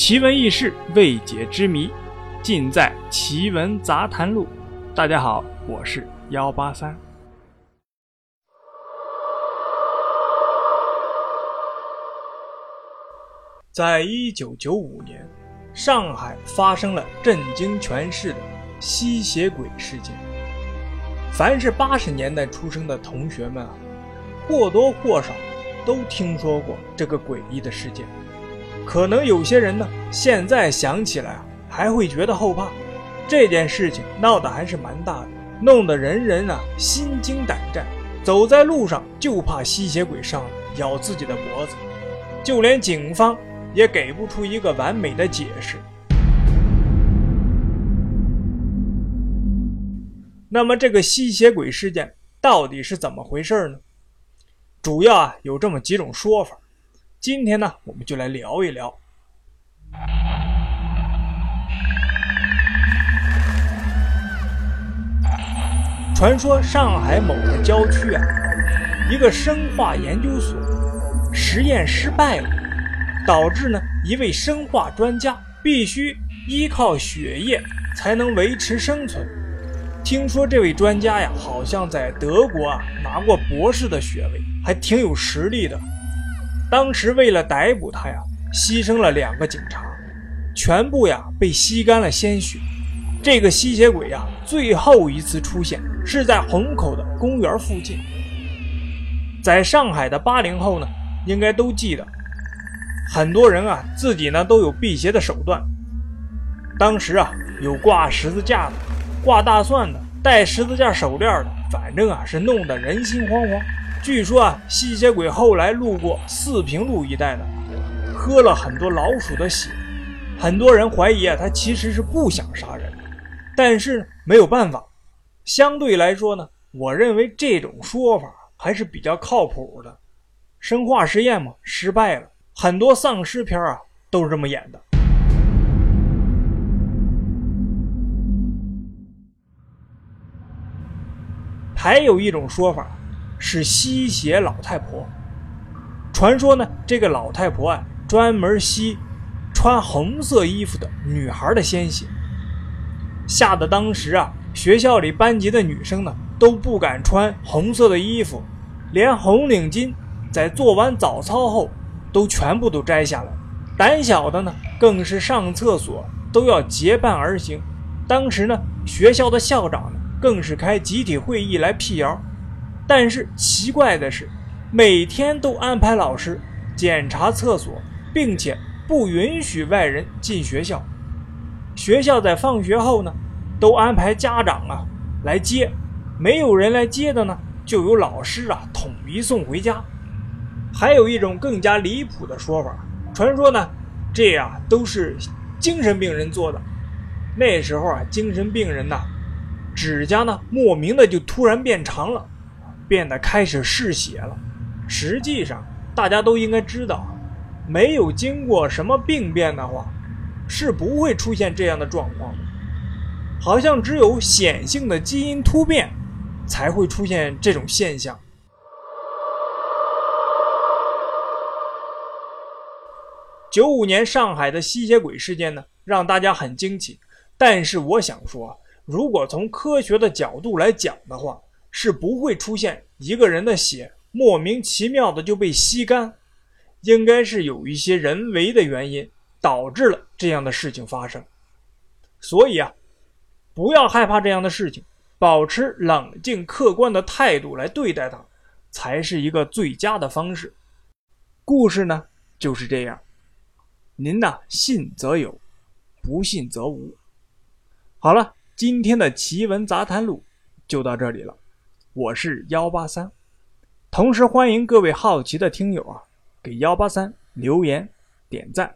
奇闻异事、未解之谜，尽在《奇闻杂谈录》。大家好，我是幺八三。在一九九五年，上海发生了震惊全市的吸血鬼事件。凡是八十年代出生的同学们啊，或多或少都听说过这个诡异的事件。可能有些人呢，现在想起来啊，还会觉得后怕。这件事情闹得还是蛮大的，弄得人人啊心惊胆战，走在路上就怕吸血鬼上来咬自己的脖子，就连警方也给不出一个完美的解释。那么，这个吸血鬼事件到底是怎么回事呢？主要啊有这么几种说法。今天呢，我们就来聊一聊。传说上海某个郊区啊，一个生化研究所实验失败了，导致呢一位生化专家必须依靠血液才能维持生存。听说这位专家呀，好像在德国啊拿过博士的学位，还挺有实力的。当时为了逮捕他呀，牺牲了两个警察，全部呀被吸干了鲜血。这个吸血鬼呀，最后一次出现是在虹口的公园附近。在上海的八零后呢，应该都记得，很多人啊自己呢都有辟邪的手段。当时啊有挂十字架的，挂大蒜的，戴十字架手链的，反正啊是弄得人心惶惶。据说啊，吸血鬼后来路过四平路一带呢，喝了很多老鼠的血。很多人怀疑啊，他其实是不想杀人。但是没有办法，相对来说呢，我认为这种说法还是比较靠谱的。生化实验嘛，失败了，很多丧尸片啊都是这么演的。还有一种说法是吸血老太婆，传说呢，这个老太婆啊专门吸穿红色衣服的女孩的鲜血。吓得当时啊，学校里班级的女生呢都不敢穿红色的衣服，连红领巾在做完早操后都全部都摘下来。胆小的呢，更是上厕所都要结伴而行。当时呢，学校的校长呢更是开集体会议来辟谣。但是奇怪的是，每天都安排老师检查厕所，并且不允许外人进学校。学校在放学后呢，都安排家长啊来接，没有人来接的呢，就由老师啊统一送回家。还有一种更加离谱的说法，传说呢，这呀都是精神病人做的。那时候啊，精神病人呐，指甲呢莫名的就突然变长了，变得开始嗜血了。实际上，大家都应该知道，没有经过什么病变的话。是不会出现这样的状况的，好像只有显性的基因突变才会出现这种现象。九五年上海的吸血鬼事件呢，让大家很惊奇。但是我想说，如果从科学的角度来讲的话，是不会出现一个人的血莫名其妙的就被吸干，应该是有一些人为的原因。导致了这样的事情发生，所以啊，不要害怕这样的事情，保持冷静客观的态度来对待它，才是一个最佳的方式。故事呢就是这样，您呢信则有，不信则无。好了，今天的奇闻杂谈录就到这里了，我是幺八三，同时欢迎各位好奇的听友啊，给幺八三留言点赞。